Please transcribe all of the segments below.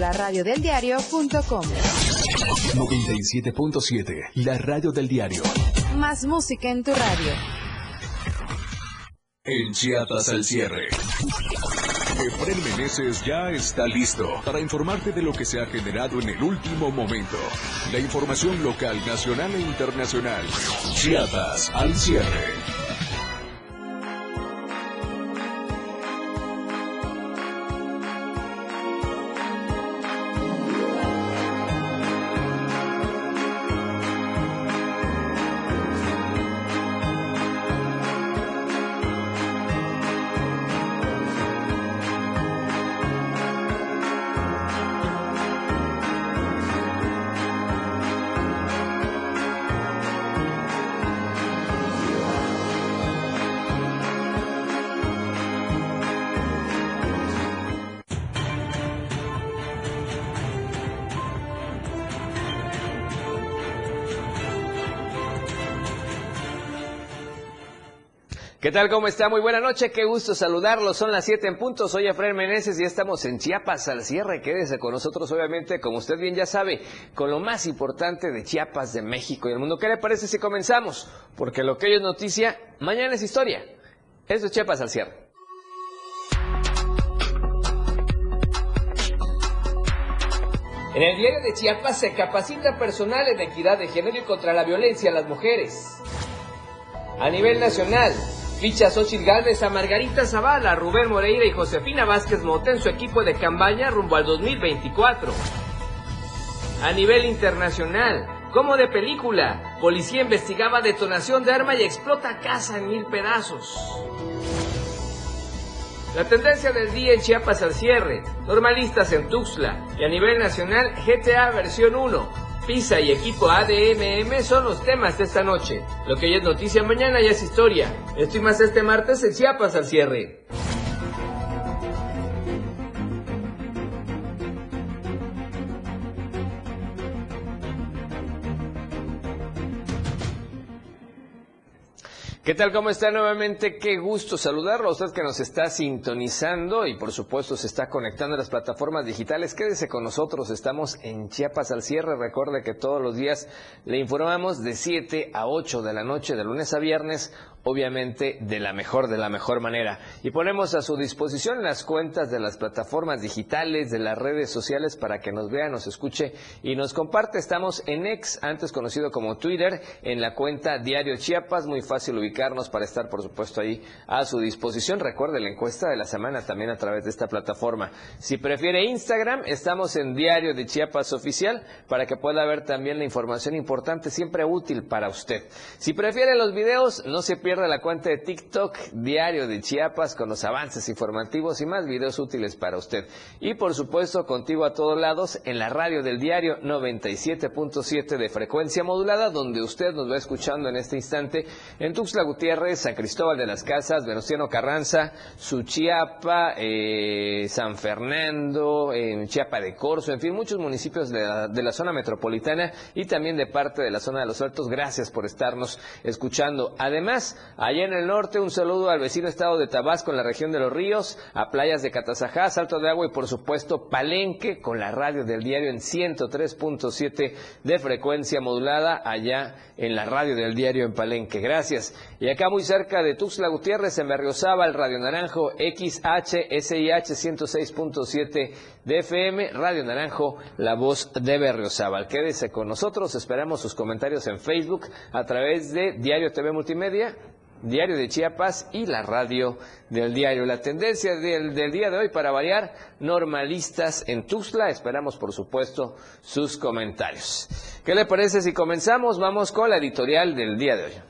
la radio del diario.com. 97.7, la radio del diario. Más música en tu radio. En Chiapas al cierre. Efren Meneses ya está listo para informarte de lo que se ha generado en el último momento. La información local, nacional e internacional. Chiapas al cierre. ¿Qué tal? ¿Cómo está? Muy buena noche, qué gusto saludarlos. Son las 7 en punto, soy Efraín Meneses y estamos en Chiapas al cierre. Quédese con nosotros, obviamente, como usted bien ya sabe, con lo más importante de Chiapas, de México y el mundo. ¿Qué le parece si comenzamos? Porque lo que hoy es noticia, mañana es historia. Esto es Chiapas al cierre. En el diario de Chiapas se capacita personal en equidad de género y contra la violencia a las mujeres. A nivel nacional, Ficha Xochitl Gálvez a Margarita Zavala, Rubén Moreira y Josefina Vázquez Mota en su equipo de campaña rumbo al 2024. A nivel internacional, como de película, policía investigaba detonación de arma y explota casa en mil pedazos. La tendencia del día en Chiapas al cierre, normalistas en Tuxtla y a nivel nacional GTA versión 1, Pisa y equipo ADMM son los temas de esta noche. Lo que ya es noticia mañana ya es historia. Esto y más este martes en Chiapas al cierre. ¿Qué tal? ¿Cómo está nuevamente? Qué gusto saludarlo usted que nos está sintonizando y por supuesto se está conectando a las plataformas digitales. Quédese con nosotros, estamos en Chiapas al cierre. Recuerde que todos los días le informamos de 7 a 8 de la noche, de lunes a viernes, obviamente de la mejor, de la mejor manera. Y ponemos a su disposición las cuentas de las plataformas digitales, de las redes sociales para que nos vea, nos escuche y nos comparte. Estamos en ex, antes conocido como Twitter, en la cuenta Diario Chiapas, muy fácil ubicarnos para estar, por supuesto, ahí a su disposición. Recuerde la encuesta de la semana también a través de esta plataforma. Si prefiere Instagram, estamos en Diario de Chiapas Oficial para que pueda ver también la información importante, siempre útil para usted. Si prefiere los videos, no se pierda la cuenta de TikTok Diario de Chiapas con los avances informativos y más videos útiles para usted. Y por supuesto, contigo a todos lados en la radio del diario 97.7 de frecuencia modulada, donde usted nos va escuchando en este instante en Tuxtla Gutiérrez, San Cristóbal de las Casas, Venustiano Carranza, Suchiapa, eh, San Fernando, en Chiapa de Corzo, en fin, muchos municipios de la, de la zona metropolitana y también de parte de la zona de los Altos. Gracias por estarnos escuchando. Además, Allá en el norte, un saludo al vecino estado de Tabasco, en la región de los ríos, a playas de Catazajá, Salto de Agua y por supuesto Palenque, con la radio del diario en 103.7 de frecuencia modulada, allá en la radio del diario en Palenque. Gracias. Y acá muy cerca de Tuxtla Gutiérrez, en el Radio Naranjo, XHSIH 106.7 de FM, Radio Naranjo, la voz de Berriozábal. Quédese con nosotros, esperamos sus comentarios en Facebook a través de Diario TV Multimedia Diario de Chiapas y la radio del diario. La tendencia del, día de hoy, para variar, normalistas en Tuxtla. Esperamos, por supuesto, sus comentarios. ¿Qué le parece si comenzamos? Vamos con la editorial del día de hoy.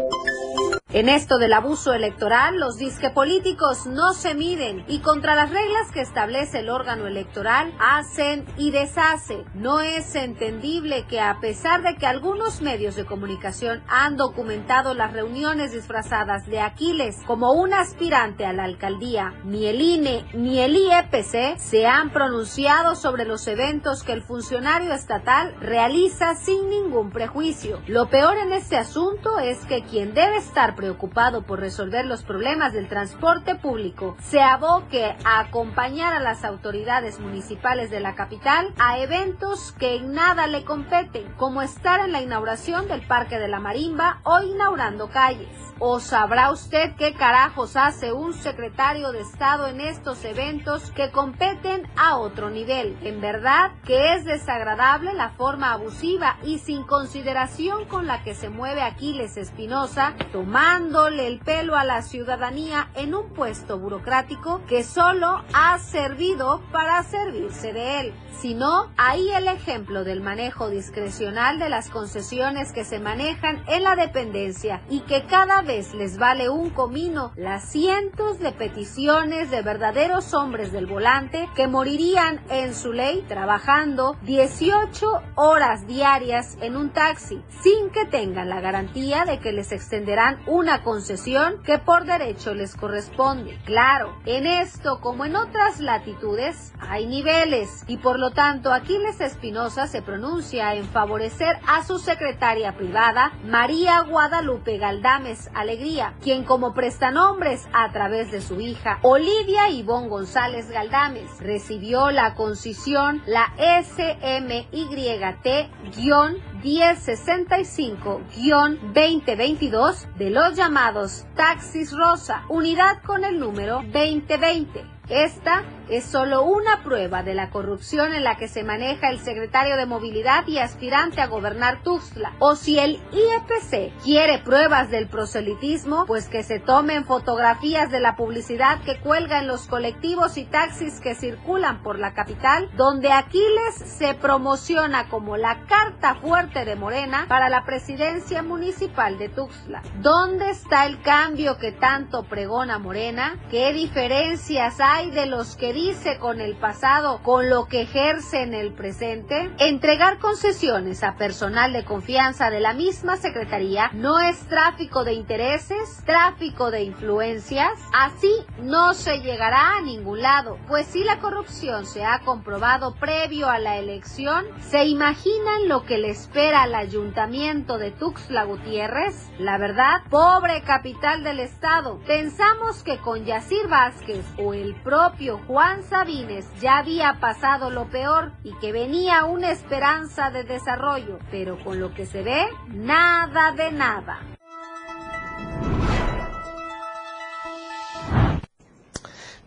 En esto del abuso electoral, los disque políticos no se miden y contra las reglas que establece el órgano electoral hacen y deshacen. No es entendible que a pesar de que algunos medios de comunicación han documentado las reuniones disfrazadas de Aquiles como un aspirante a la alcaldía, ni el INE ni el IEPC se han pronunciado sobre los eventos que el funcionario estatal realiza sin ningún prejuicio. Lo peor en este asunto es que quien debe estar preocupado por resolver los problemas del transporte público, se aboque a acompañar a las autoridades municipales de la capital a eventos que en nada le competen, como estar en la inauguración del Parque de la Marimba o inaugurando calles. ¿O sabrá usted qué carajos hace un secretario de Estado en estos eventos que competen a otro nivel? En verdad que es desagradable la forma abusiva y sin consideración con la que se mueve Aquiles Espinosa, tomándole el pelo a la ciudadanía en un puesto burocrático que solo ha servido para servirse de él. Si no, ahí el ejemplo del manejo discrecional de las concesiones que se manejan en la dependencia y que cada vez les vale un comino las cientos de peticiones de verdaderos hombres del volante que morirían en su ley trabajando 18 horas diarias en un taxi sin que tengan la garantía de que les extenderán una concesión que por derecho les corresponde. Claro, en esto como en otras latitudes hay niveles y por lo tanto Aquiles Espinosa se pronuncia en favorecer a su secretaria privada María Guadalupe Galdames Alegría, quien como prestanombres a través de su hija Olivia Ivonne González Galdames recibió la concesión la SMY-1065-2022 de los llamados taxis rosa, unidad con el número 2020. Esta es solo una prueba de la corrupción en la que se maneja el secretario de Movilidad y aspirante a gobernar Tuxtla. O si el IEPC quiere pruebas del proselitismo, pues que se tomen fotografías de la publicidad que cuelga en los colectivos y taxis que circulan por la capital, donde Aquiles se promociona como la carta fuerte de Morena para la presidencia municipal de Tuxtla. ¿Dónde está el cambio que tanto pregona Morena? ¿Qué diferencias hay de los que dice con el pasado con lo que ejerce en el presente? Entregar concesiones a personal de confianza de la misma Secretaría no es tráfico de intereses, tráfico de influencias. Así no se llegará a ningún lado, pues si la corrupción se ha comprobado previo a la elección, ¿se imaginan lo que le espera al ayuntamiento de Tuxtla Gutiérrez? La verdad, pobre capital del estado, pensamos que con Yacir Vázquez o el propio Juan Sabines ya había pasado lo peor y que venía una esperanza de desarrollo, pero con lo que se ve, nada de nada.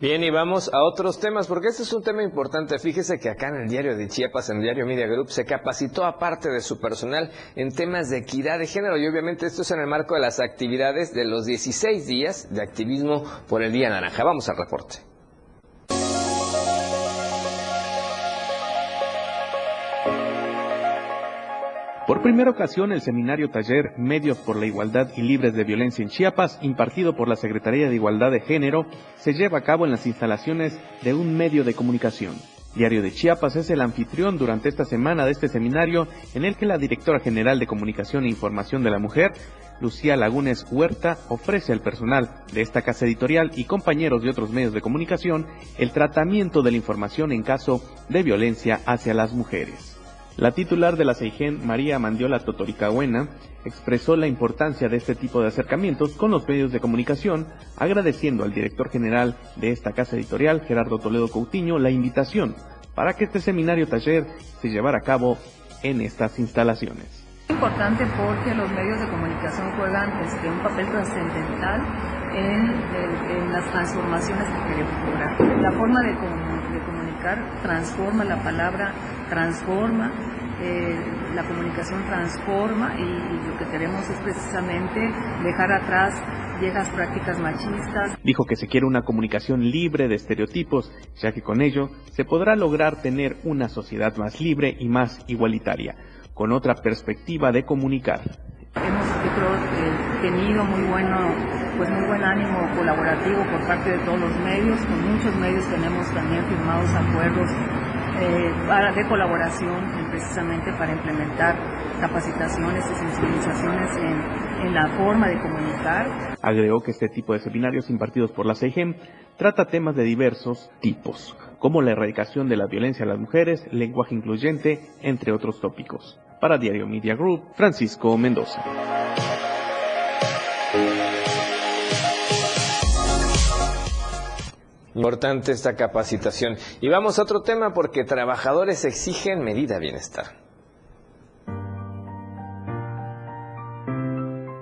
Bien, y vamos a otros temas, porque este es un tema importante. Fíjese que acá en el diario de Chiapas, en el diario Media Group, se capacitó a parte de su personal en temas de equidad de género. Y obviamente esto es en el marco de las actividades de los 16 días de activismo por el Día Naranja. Vamos al reporte. Por primera ocasión, el seminario taller Medios por la Igualdad y Libres de Violencia en Chiapas, impartido por la Secretaría de Igualdad de Género, se lleva a cabo en las instalaciones de un medio de comunicación. Diario de Chiapas es el anfitrión durante esta semana de este seminario en el que la directora general de Comunicación e Información de la Mujer, Lucía Lagunes Huerta, ofrece al personal de esta casa editorial y compañeros de otros medios de comunicación el tratamiento de la información en caso de violencia hacia las mujeres. La titular de la CEIGEN, María Mandiola Totoricahuena, expresó la importancia de este tipo de acercamientos con los medios de comunicación, agradeciendo al director general de esta casa editorial, Gerardo Toledo Coutinho, la invitación para que este seminario taller se llevara a cabo en estas instalaciones. Es importante porque los medios de comunicación juegan este, un papel trascendental en, las transformaciones que queremos lograr. La forma de, de comunicar transforma la palabra, transforma eh, la comunicación transforma y, lo que queremos es precisamente dejar atrás viejas prácticas machistas. Dijo que se quiere una comunicación libre de estereotipos, ya que con ello se podrá lograr tener una sociedad más libre y más igualitaria, con otra perspectiva de comunicar. Hemos, eh, tenido muy bueno, pues muy buen ánimo colaborativo por parte de todos los medios, con muchos medios tenemos también firmados acuerdos eh, de colaboración precisamente para implementar capacitaciones y sensibilizaciones en, en, la forma de comunicar. Agregó que este tipo de seminarios impartidos por la CEGEM trata temas de diversos tipos, como la erradicación de la violencia a las mujeres, lenguaje incluyente, entre otros tópicos. Para Diario Media Group, Francisco Mendoza. Importante esta capacitación. Y vamos a otro tema porque trabajadores exigen medida bienestar.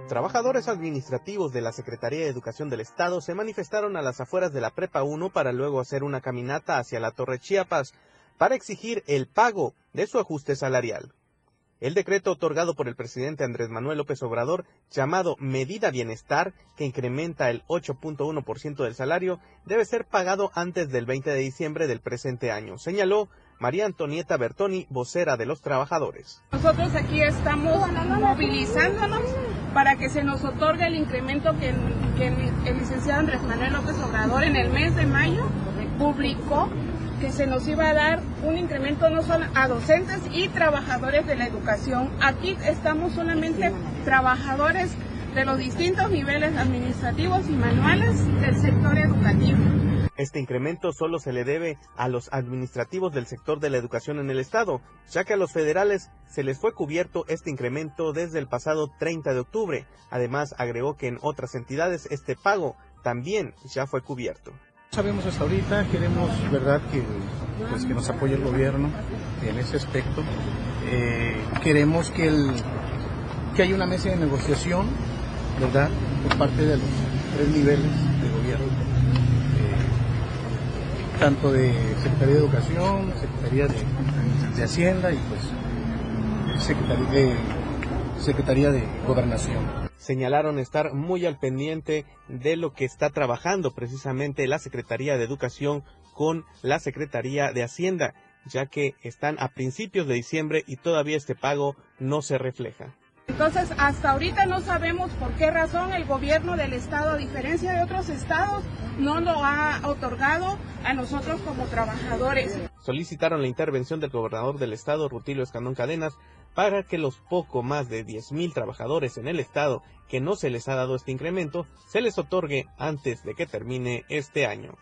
Trabajadores administrativos de la Secretaría de Educación del Estado se manifestaron a las afueras de la Prepa 1 para luego hacer una caminata hacia la Torre Chiapas para exigir el pago de su ajuste salarial. El decreto otorgado por el presidente Andrés Manuel López Obrador, llamado Medida Bienestar, que incrementa el 8.1% del salario, debe ser pagado antes del 20 de diciembre del presente año, señaló María Antonieta Bertoni, vocera de los trabajadores. Nosotros aquí estamos movilizándonos para que se nos otorgue el incremento que, el licenciado Andrés Manuel López Obrador en el mes de mayo publicó que se nos iba a dar un incremento no solo a docentes y trabajadores de la educación. Aquí estamos solamente trabajadores de los distintos niveles administrativos y manuales del sector educativo. Este incremento solo se le debe a los administrativos del sector de la educación en el Estado, ya que a los federales se les fue cubierto este incremento desde el pasado 30 de octubre. Además, agregó que en otras entidades este pago también ya fue cubierto. Sabemos hasta ahorita, queremos, verdad, que, pues, que nos apoye el gobierno en ese aspecto. Eh, queremos que, el, que haya una mesa de negociación, ¿verdad?, por parte de los tres niveles de gobierno tanto de Secretaría de Educación, Secretaría de, Hacienda y pues Secretaría de Gobernación. Señalaron estar muy al pendiente de lo que está trabajando precisamente la Secretaría de Educación con la Secretaría de Hacienda, ya que están a principios de diciembre y todavía este pago no se refleja. Entonces, hasta ahorita no sabemos por qué razón el gobierno del estado, a diferencia de otros estados, no lo ha otorgado a nosotros como trabajadores. Solicitaron la intervención del gobernador del estado, Rutilio Escandón Cadenas, para que los poco más de 10.000 trabajadores en el estado que no se les ha dado este incremento, se les otorgue antes de que termine este año.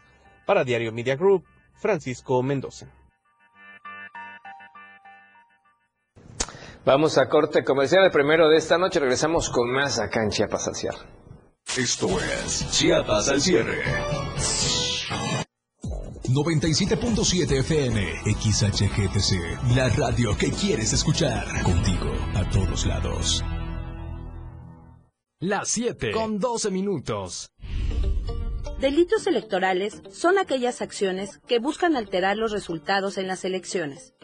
Para Diario Media Group, Francisco Mendoza. Vamos a corte comercial el primero de esta noche. Regresamos con más acá en Chiapas al cierre. Esto es Chiapas al cierre. 97.7 FM, XHGTC, la radio que quieres escuchar. Contigo a todos lados. Las 7 con 12 minutos. Delitos electorales son aquellas acciones que buscan alterar los resultados en las elecciones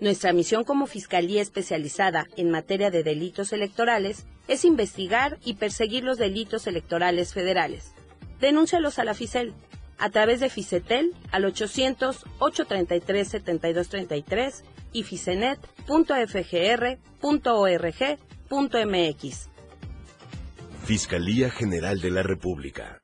nuestra misión como Fiscalía especializada en materia de delitos electorales es investigar y perseguir los delitos electorales federales. Denúncialos a la FICEL a través de FICETEL al 800-833-7233 y ficenet.fgr.org.mx. Fiscalía General de la República.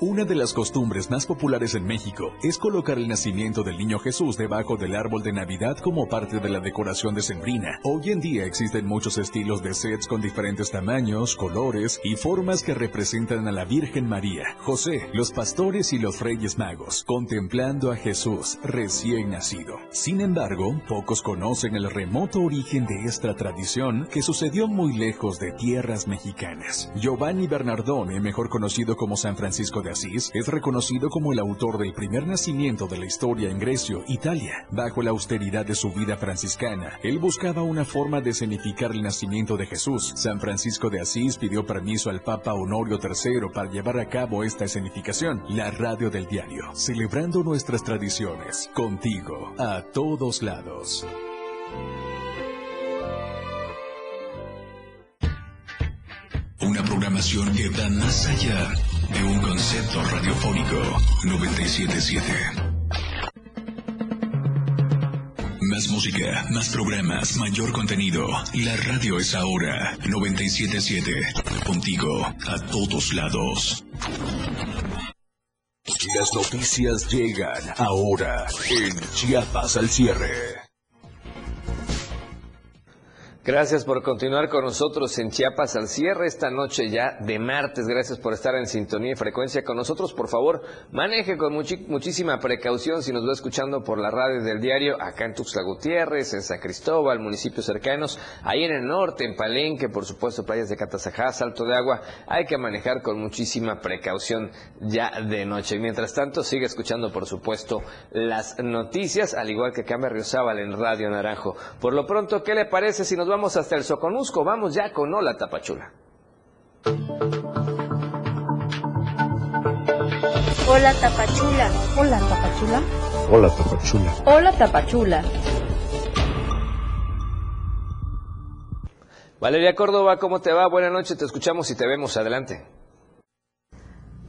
Una de las costumbres más populares en México es colocar el nacimiento del niño Jesús debajo del árbol de Navidad como parte de la decoración decembrina. Hoy en día existen muchos estilos de sets con diferentes tamaños, colores y formas que representan a la Virgen María, José, los pastores y los reyes magos, contemplando a Jesús recién nacido. Sin embargo, pocos conocen el remoto origen de esta tradición que sucedió muy lejos de tierras mexicanas. Giovanni Bernardone, mejor conocido como San Francisco de Asís es reconocido como el autor del primer nacimiento de la historia en Grecia, Italia. Bajo la austeridad de su vida franciscana, él buscaba una forma de escenificar el nacimiento de Jesús. San Francisco de Asís pidió permiso al Papa Honorio III para llevar a cabo esta escenificación. La radio del diario, celebrando nuestras tradiciones, contigo, a todos lados. Una programación que va más allá de un concepto radiofónico 977. Más música, más programas, mayor contenido. La radio es ahora 977. Contigo a todos lados. Las noticias llegan ahora en Chiapas al cierre. Gracias por continuar con nosotros en Chiapas al cierre esta noche ya de martes. Gracias por estar en sintonía y frecuencia con nosotros. Por favor, maneje con muchísima precaución si nos va escuchando por la radio del diario acá en Tuxtla Gutiérrez, en San Cristóbal, municipios cercanos, ahí en el norte, en Palenque, por supuesto, playas de Catazajá, Salto de Agua. Hay que manejar con muchísima precaución ya de noche. Mientras tanto, sigue escuchando, por supuesto, las noticias, al igual que Cambia Riozábal en Radio Naranjo. Por lo pronto, ¿qué le parece si nos vamos vamos hasta el Soconusco. Vamos ya con Hola Tapachula. Hola Tapachula. Hola Tapachula. Hola Tapachula. Hola Tapachula. Valeria Córdoba, ¿cómo te va? Buenas noches, te escuchamos y te vemos. Adelante.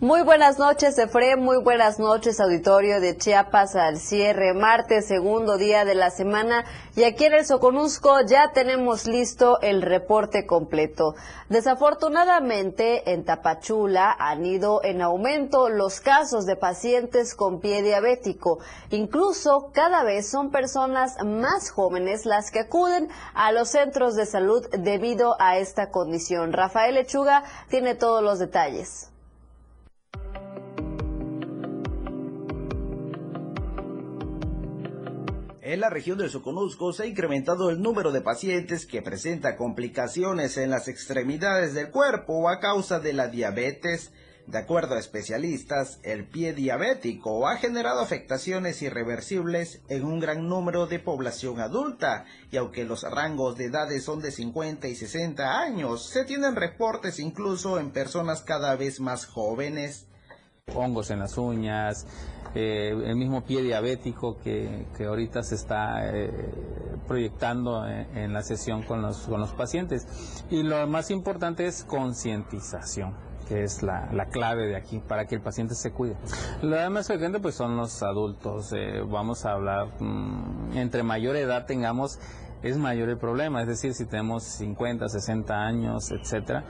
Muy buenas noches, Efre. Muy buenas noches, auditorio de Chiapas al cierre. Martes, segundo día de la semana. Y aquí en el Soconusco ya tenemos listo el reporte completo. Desafortunadamente, en Tapachula han ido en aumento los casos de pacientes con pie diabético. Incluso cada vez son personas más jóvenes las que acuden a los centros de salud debido a esta condición. Rafael Lechuga tiene todos los detalles. En la región del Soconusco se ha incrementado el número de pacientes que presenta complicaciones en las extremidades del cuerpo a causa de la diabetes. De acuerdo a especialistas, el pie diabético ha generado afectaciones irreversibles en un gran número de población adulta, y aunque los rangos de edades son de 50 y 60 años, se tienen reportes incluso en personas cada vez más jóvenes. Hongos en las uñas, eh, el mismo pie diabético que, ahorita se está eh, proyectando en, la sesión con los, con los pacientes. Y lo más importante es concientización que es la, clave de aquí para que el paciente se cuide. Lo más frecuente pues son los adultos, eh, vamos a hablar, mm, entre mayor edad tengamos, es mayor el problema, es decir, si tenemos 50, 60 años, etcétera,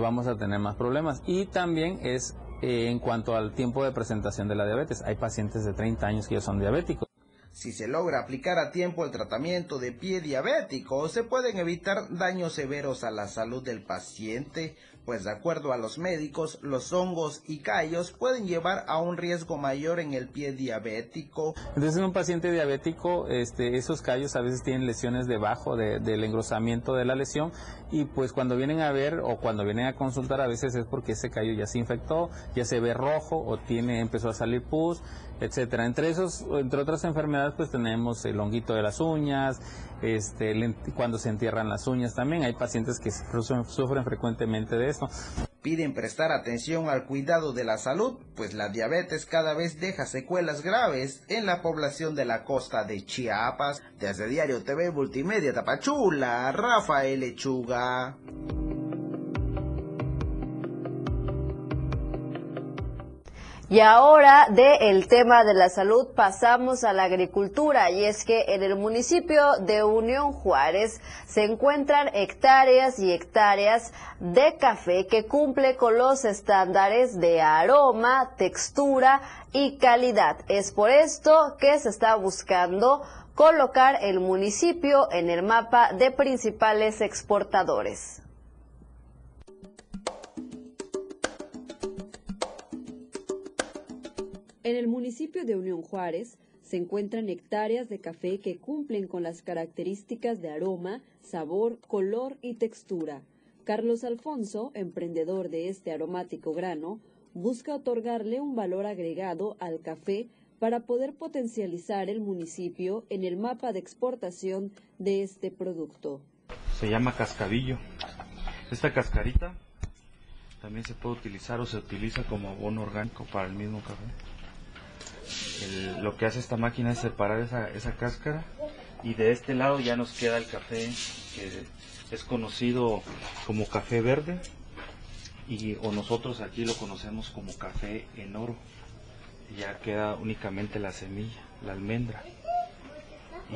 vamos a tener más problemas. Y también es eh, en cuanto al tiempo de presentación de la diabetes. Hay pacientes de 30 años que ya son diabéticos. Si se logra aplicar a tiempo el tratamiento de pie diabético, se pueden evitar daños severos a la salud del paciente, pues de acuerdo a los médicos, los hongos y callos pueden llevar a un riesgo mayor en el pie diabético. Entonces en un paciente diabético, este, esos callos a veces tienen lesiones debajo del engrosamiento de la lesión y pues cuando vienen a ver o cuando vienen a consultar a veces es porque ese callo ya se infectó, ya se ve rojo o tiene empezó a salir pus, etcétera. Entre esos, entre otras enfermedades, pues tenemos el honguito de las uñas, este, cuando se entierran las uñas también. Hay pacientes que sufren frecuentemente de esto. Piden prestar atención al cuidado de la salud, pues la diabetes cada vez deja secuelas graves en la población de la costa de Chiapas. Desde Diario TV Multimedia Tapachula, Rafael Lechuga. Y ahora del tema de la salud pasamos a la agricultura y es que en el municipio de Unión Juárez se encuentran hectáreas y hectáreas de café que cumple con los estándares de aroma, textura y calidad. Es por esto que se está buscando colocar el municipio en el mapa de principales exportadores. En el municipio de Unión Juárez se encuentran hectáreas de café que cumplen con las características de aroma, sabor, color y textura. Carlos Alfonso, emprendedor de este aromático grano, busca otorgarle un valor agregado al café para poder potencializar el municipio en el mapa de exportación de este producto. Se llama cascadillo. Esta cascarita también se puede utilizar o se utiliza como abono orgánico para el mismo café. Lo que hace esta máquina es separar esa, esa cáscara y de este lado ya nos queda el café que es conocido como café verde y o nosotros aquí lo conocemos como café en oro ya queda únicamente la semilla, la almendra.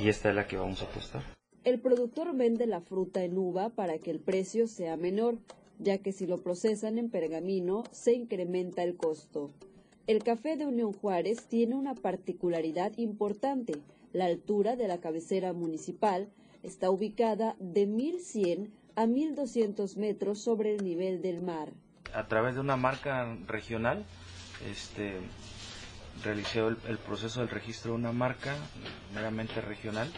Y esta es la que vamos a tostar. El productor vende la fruta en uva para que el precio sea menor, ya que si lo procesan en pergamino se incrementa el costo. El café de Unión Juárez tiene una particularidad importante. La altura de la cabecera municipal está ubicada de 1100 a 1200 metros sobre el nivel del mar. A través de una marca regional, este, realicé el, proceso del registro de una marca meramente regional.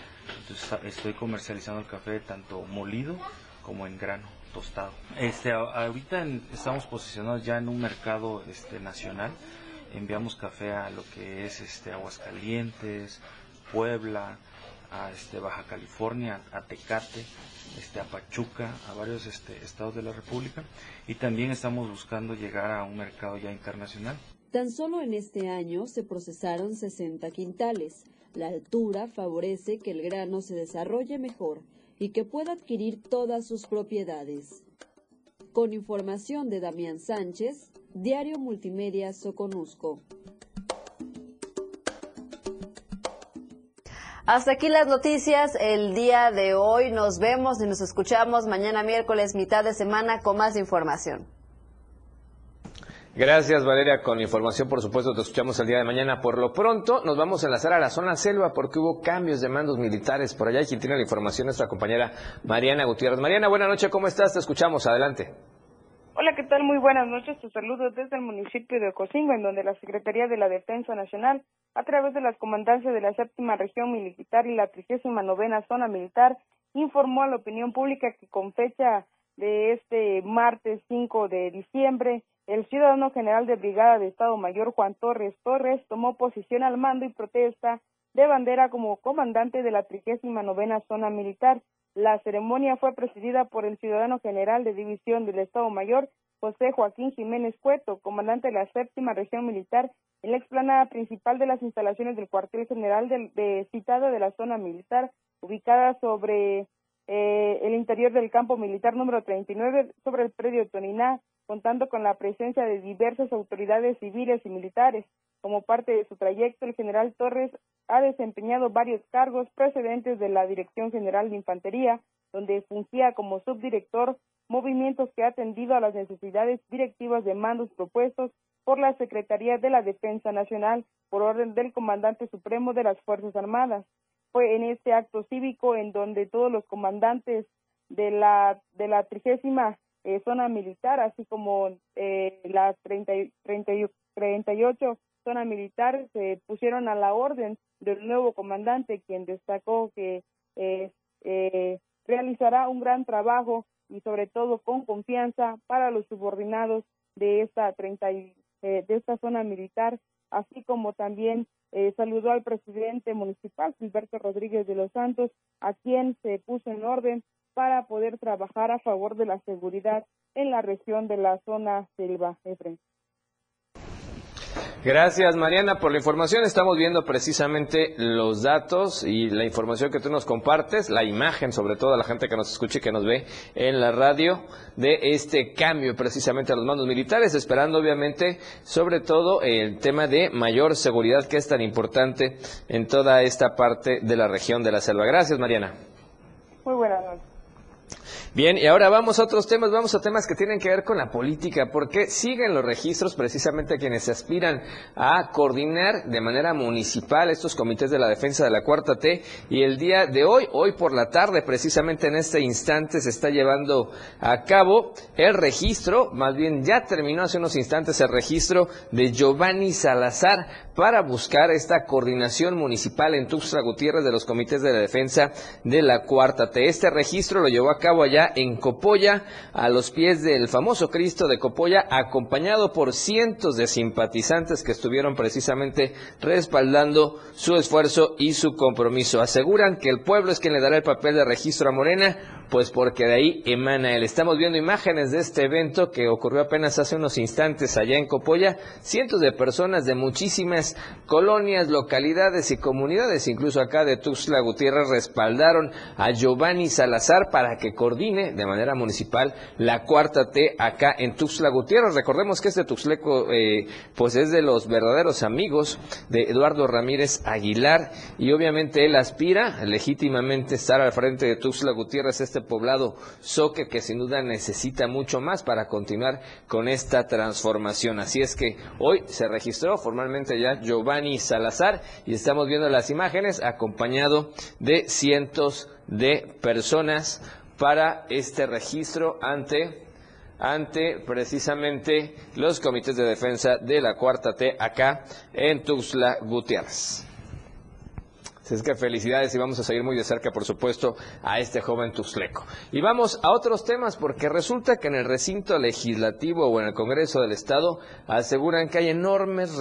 Estoy comercializando el café tanto molido como en grano, tostado. Este, ahorita estamos posicionados ya en un mercado este, nacional. Enviamos café a lo que es este, Aguascalientes, Puebla, a este, Baja California, a Tecate, este, a Pachuca, a varios este, estados de la República. Y también estamos buscando llegar a un mercado ya internacional. Tan solo en este año se procesaron 60 quintales. La altura favorece que el grano se desarrolle mejor y que pueda adquirir todas sus propiedades. Con información de Damián Sánchez, Diario Multimedia Soconusco. Hasta aquí las noticias el día de hoy. Nos vemos y nos escuchamos mañana miércoles, mitad de semana, con más información. Gracias Valeria con la información, por supuesto te escuchamos el día de mañana. Por lo pronto nos vamos a enlazar a la zona selva porque hubo cambios de mandos militares por allá y quien tiene la información nuestra compañera Mariana Gutiérrez. Mariana, buenas noches, ¿cómo estás? Te escuchamos, adelante. Hola, ¿qué tal? Muy buenas noches. Te saludo desde el municipio de Ocosingo, en donde la Secretaría de la Defensa Nacional, a través de las comandancias de la séptima región militar y la trigésima novena zona militar, informó a la opinión pública que con fecha de este martes 5 de diciembre, el ciudadano general de brigada de Estado Mayor Juan Torres Torres tomó posición al mando y protesta de bandera como comandante de la trigésima novena zona militar. La ceremonia fue presidida por el ciudadano general de división del Estado Mayor José Joaquín Jiménez Cueto, comandante de la séptima región militar, en la explanada principal de las instalaciones del cuartel general de, de citado de la zona militar, ubicada sobre eh, el interior del campo militar número 39 sobre el predio Toniná, contando con la presencia de diversas autoridades civiles y militares. Como parte de su trayecto, el general Torres ha desempeñado varios cargos precedentes de la Dirección General de Infantería, donde fungía como subdirector, movimientos que ha atendido a las necesidades directivas de mandos propuestos por la Secretaría de la Defensa Nacional por orden del Comandante Supremo de las Fuerzas Armadas fue en este acto cívico en donde todos los comandantes de la de la trigésima eh, zona militar, así como eh, las treinta y ocho zona militar, se pusieron a la orden del nuevo comandante, quien destacó que eh, eh, realizará un gran trabajo y sobre todo con confianza para los subordinados de esta 30 de esta zona militar, así como también eh, saludó al presidente municipal, Gilberto Rodríguez de los Santos, a quien se puso en orden para poder trabajar a favor de la seguridad en la región de la zona selva. Gracias, Mariana, por la información. Estamos viendo precisamente los datos y la información que tú nos compartes, la imagen, sobre todo a la gente que nos escucha y que nos ve en la radio, de este cambio precisamente a los mandos militares, esperando obviamente, sobre todo, el tema de mayor seguridad que es tan importante en toda esta parte de la región de la selva. Gracias, Mariana. Muy buenas noches. Bien, y ahora vamos a otros temas, vamos a temas que tienen que ver con la política, porque siguen los registros precisamente a quienes aspiran a coordinar de manera municipal estos comités de la defensa de la cuarta T, y el día de hoy, hoy por la tarde, precisamente en este instante, se está llevando a cabo el registro, más bien ya terminó hace unos instantes el registro de Giovanni Salazar para buscar esta coordinación municipal en Tuxtla Gutiérrez de los comités de la defensa de la cuarta T. Este registro lo llevó a cabo allá en Copolla, a los pies del famoso Cristo de Copolla, acompañado por cientos de simpatizantes que estuvieron precisamente respaldando su esfuerzo y su compromiso. Aseguran que el pueblo es quien le dará el papel de registro a Morena, pues porque de ahí emana él. Estamos viendo imágenes de este evento que ocurrió apenas hace unos instantes allá en Copolla. Cientos de personas de muchísimas colonias, localidades y comunidades, incluso acá de Tuxtla Gutiérrez, respaldaron a Giovanni Salazar para que coordine de manera municipal la cuarta T acá en Tuxtla Gutiérrez. Recordemos que este Tuxleco eh, pues es de los verdaderos amigos de Eduardo Ramírez Aguilar y obviamente él aspira legítimamente estar al frente de Tuxtla Gutiérrez, este poblado Soque que sin duda necesita mucho más para continuar con esta transformación. Así es que hoy se registró formalmente ya Giovanni Salazar y estamos viendo las imágenes acompañado de cientos de personas para este registro ante ante precisamente los comités de defensa de la cuarta T acá en Tuxtla Gutiérrez. Así es que felicidades y vamos a seguir muy de cerca, por supuesto, a este joven tuxleco. Y vamos a otros temas porque resulta que en el recinto legislativo o en el Congreso del Estado aseguran que hay enormes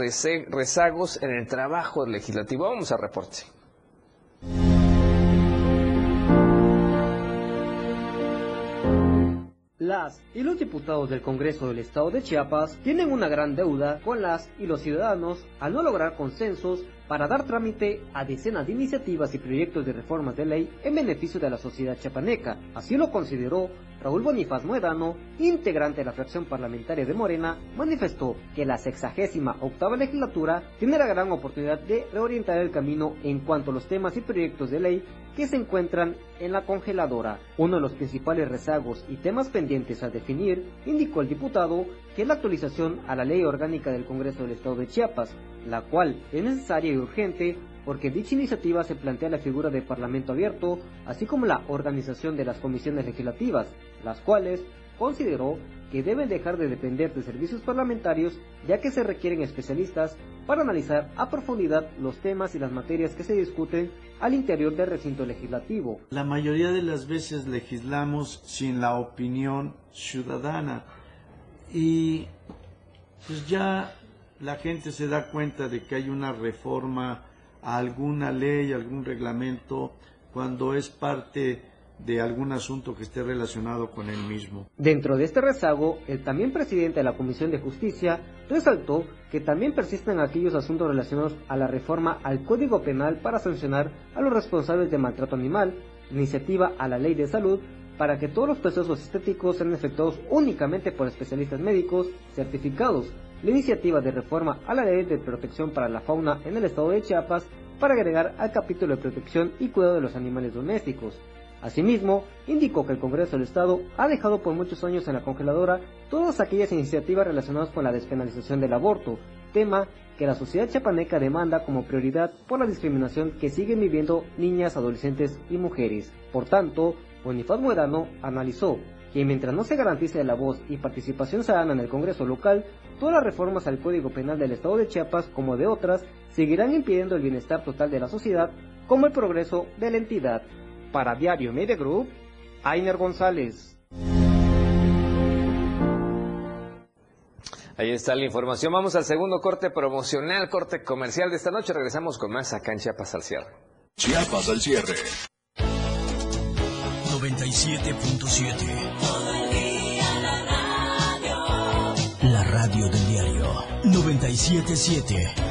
rezagos en el trabajo legislativo. Vamos a reporte. Las y los diputados del Congreso del Estado de Chiapas tienen una gran deuda con las y los ciudadanos al no lograr consensos para dar trámite a decenas de iniciativas y proyectos de reformas de ley en beneficio de la sociedad chiapaneca. Así lo consideró Raúl Bonifaz Muedano, integrante de la fracción parlamentaria de Morena, manifestó que la sexagésima octava legislatura tiene la gran oportunidad de reorientar el camino en cuanto a los temas y proyectos de ley que se encuentran en la congeladora. Uno de los principales rezagos y temas pendientes a definir, indicó el diputado, que es la actualización a la ley orgánica del Congreso del Estado de Chiapas, la cual es necesaria y urgente porque dicha iniciativa se plantea la figura de Parlamento abierto, así como la organización de las comisiones legislativas, las cuales consideró que deben dejar de depender de servicios parlamentarios ya que se requieren especialistas para analizar a profundidad los temas y las materias que se discuten al interior del recinto legislativo. La mayoría de las veces legislamos sin la opinión ciudadana y pues ya la gente se da cuenta de que hay una reforma a alguna ley, algún reglamento, cuando es parte de algún asunto que esté relacionado con él mismo. Dentro de este rezago, el también presidente de la Comisión de Justicia resaltó que también persisten aquellos asuntos relacionados a la reforma al Código Penal para sancionar a los responsables de maltrato animal, iniciativa a la Ley de Salud para que todos los procesos estéticos sean efectuados únicamente por especialistas médicos certificados, la iniciativa de reforma a la ley de protección para la fauna en el estado de Chiapas para agregar al capítulo de protección y cuidado de los animales domésticos. Asimismo, indicó que el Congreso del Estado ha dejado por muchos años en la congeladora todas aquellas iniciativas relacionadas con la despenalización del aborto, tema que la sociedad chapaneca demanda como prioridad por la discriminación que siguen viviendo niñas, adolescentes y mujeres. Por tanto, Bonifaz Muedano analizó que mientras no se garantice la voz y participación ciudadana en el Congreso local, todas las reformas al Código Penal del Estado de Chiapas, como de otras, seguirán impidiendo el bienestar total de la sociedad, como el progreso de la entidad. Para Diario Media Group, Ainer González. Ahí está la información. Vamos al segundo corte promocional, corte comercial de esta noche. Regresamos con más acá en Chiapas al cierre. Chiapas al cierre. 97.7. La radio del diario 977.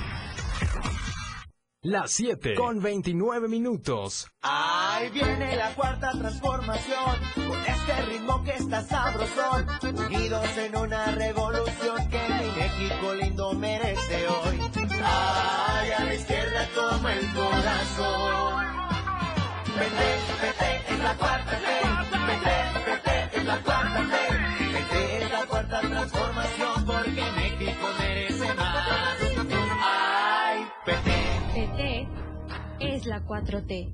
Las 7 con 29 minutos. Ahí viene la cuarta transformación, con este ritmo que está sabrosón, unidos en una revolución que mi México lindo merece hoy. Ay, a la izquierda toma el corazón. Vete, vete, es la cuarta T. la 4T.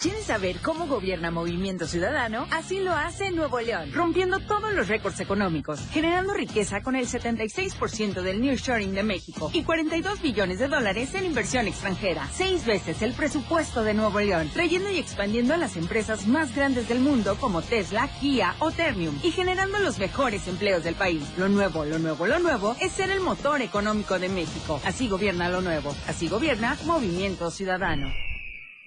¿Quieren saber cómo gobierna Movimiento Ciudadano? Así lo hace Nuevo León, rompiendo todos los récords económicos, generando riqueza con el 76% del nearshoring de México y 42 billones de dólares en inversión extranjera, seis veces el presupuesto de Nuevo León, trayendo y expandiendo a las empresas más grandes del mundo como Tesla, Kia o Ternium y generando los mejores empleos del país. Lo nuevo, lo nuevo, lo nuevo es ser el motor económico de México. Así gobierna lo nuevo, así gobierna Movimiento Ciudadano.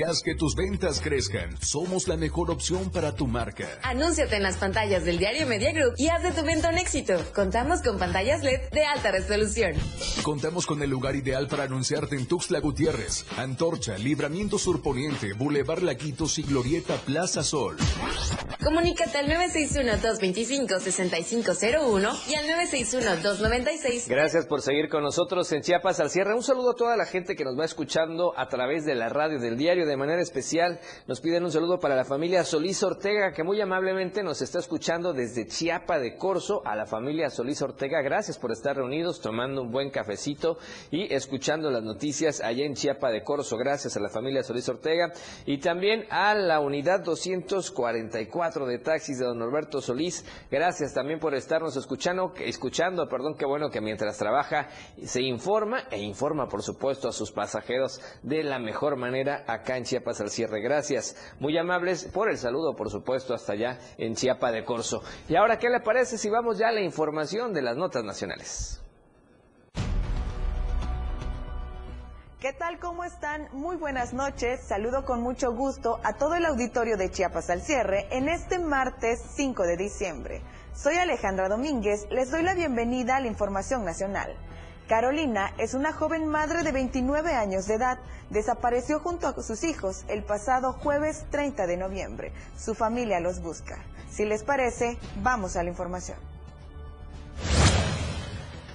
Haz que tus ventas crezcan. Somos la mejor opción para tu marca. Anúnciate en las pantallas del diario Media Group y haz de tu venta un éxito. Contamos con pantallas LED de alta resolución. Contamos con el lugar ideal para anunciarte en Tuxtla Gutiérrez, Antorcha, Libramiento Surponiente, Boulevard Laquitos y Glorieta Plaza Sol. Comunícate al 961-225-6501 y al 961-296. Gracias por seguir con nosotros en Chiapas al cierre. Un saludo a toda la gente que nos va escuchando a través de la radio del diario. De manera especial nos piden un saludo para la familia Solís Ortega que muy amablemente nos está escuchando desde Chiapa de Corzo. A la familia Solís Ortega, gracias por estar reunidos tomando un buen cafecito y escuchando las noticias allá en Chiapa de Corzo. Gracias a la familia Solís Ortega y también a la unidad 244 de taxis de don Norberto Solís. Gracias también por estarnos escuchando, escuchando, perdón, qué bueno que mientras trabaja se informa e informa por supuesto a sus pasajeros de la mejor manera acá en Chiapas al cierre. Gracias, muy amables por el saludo, por supuesto, hasta allá en Chiapa de Corzo. Y ahora, ¿qué le parece si vamos ya a la información de las notas nacionales? ¿Qué tal? ¿Cómo están? Muy buenas noches. Saludo con mucho gusto a todo el auditorio de Chiapas al cierre en este martes 5 de diciembre. Soy Alejandra Domínguez, les doy la bienvenida a la información nacional. Carolina es una joven madre de 29 años de edad. Desapareció junto a sus hijos el pasado jueves 30 de noviembre. Su familia los busca. Si les parece, vamos a la información.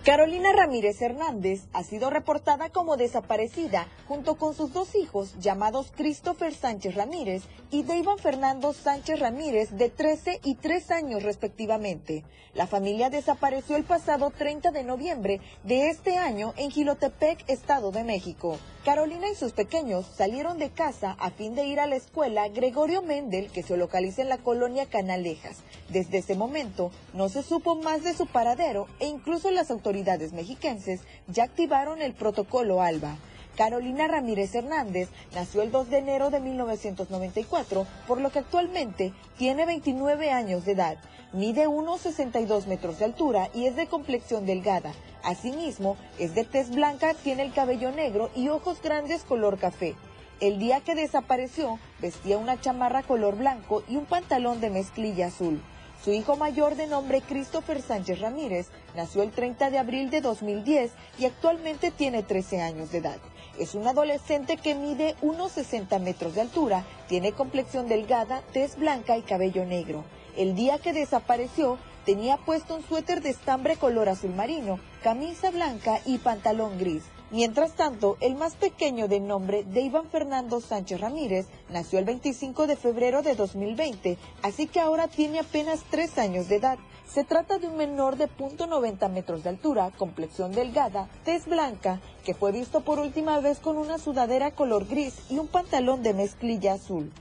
Carolina Ramírez Hernández ha sido reportada como desaparecida junto con sus dos hijos llamados Christopher Sánchez Ramírez y Deivan Fernando Sánchez Ramírez de 13 y 3 años respectivamente. La familia desapareció el pasado 30 de noviembre de este año en Gilotepec, Estado de México. Carolina y sus pequeños salieron de casa a fin de ir a la escuela Gregorio Mendel que se localiza en la colonia Canalejas. Desde ese momento no se supo más de su paradero e incluso las autoridades mexiquenses ya activaron el protocolo ALBA. Carolina Ramírez Hernández nació el 2 de enero de 1994, por lo que actualmente tiene 29 años de edad. Mide 1,62 metros de altura y es de complexión delgada. Asimismo, es de tez blanca, tiene el cabello negro y ojos grandes color café. El día que desapareció, vestía una chamarra color blanco y un pantalón de mezclilla azul. Su hijo mayor de nombre Christopher Sánchez Ramírez nació el 30 de abril de 2010 y actualmente tiene 13 años de edad. Es un adolescente que mide unos 60 metros de altura, tiene complexión delgada, tez blanca y cabello negro. El día que desapareció, tenía puesto un suéter de estambre color azul marino, camisa blanca y pantalón gris. Mientras tanto, el más pequeño de nombre de Iván Fernando Sánchez Ramírez nació el 25 de febrero de 2020, así que ahora tiene apenas tres años de edad. Se trata de un menor de .90 metros de altura, complexión delgada, tez blanca, que fue visto por última vez con una sudadera color gris y un pantalón de mezclilla azul.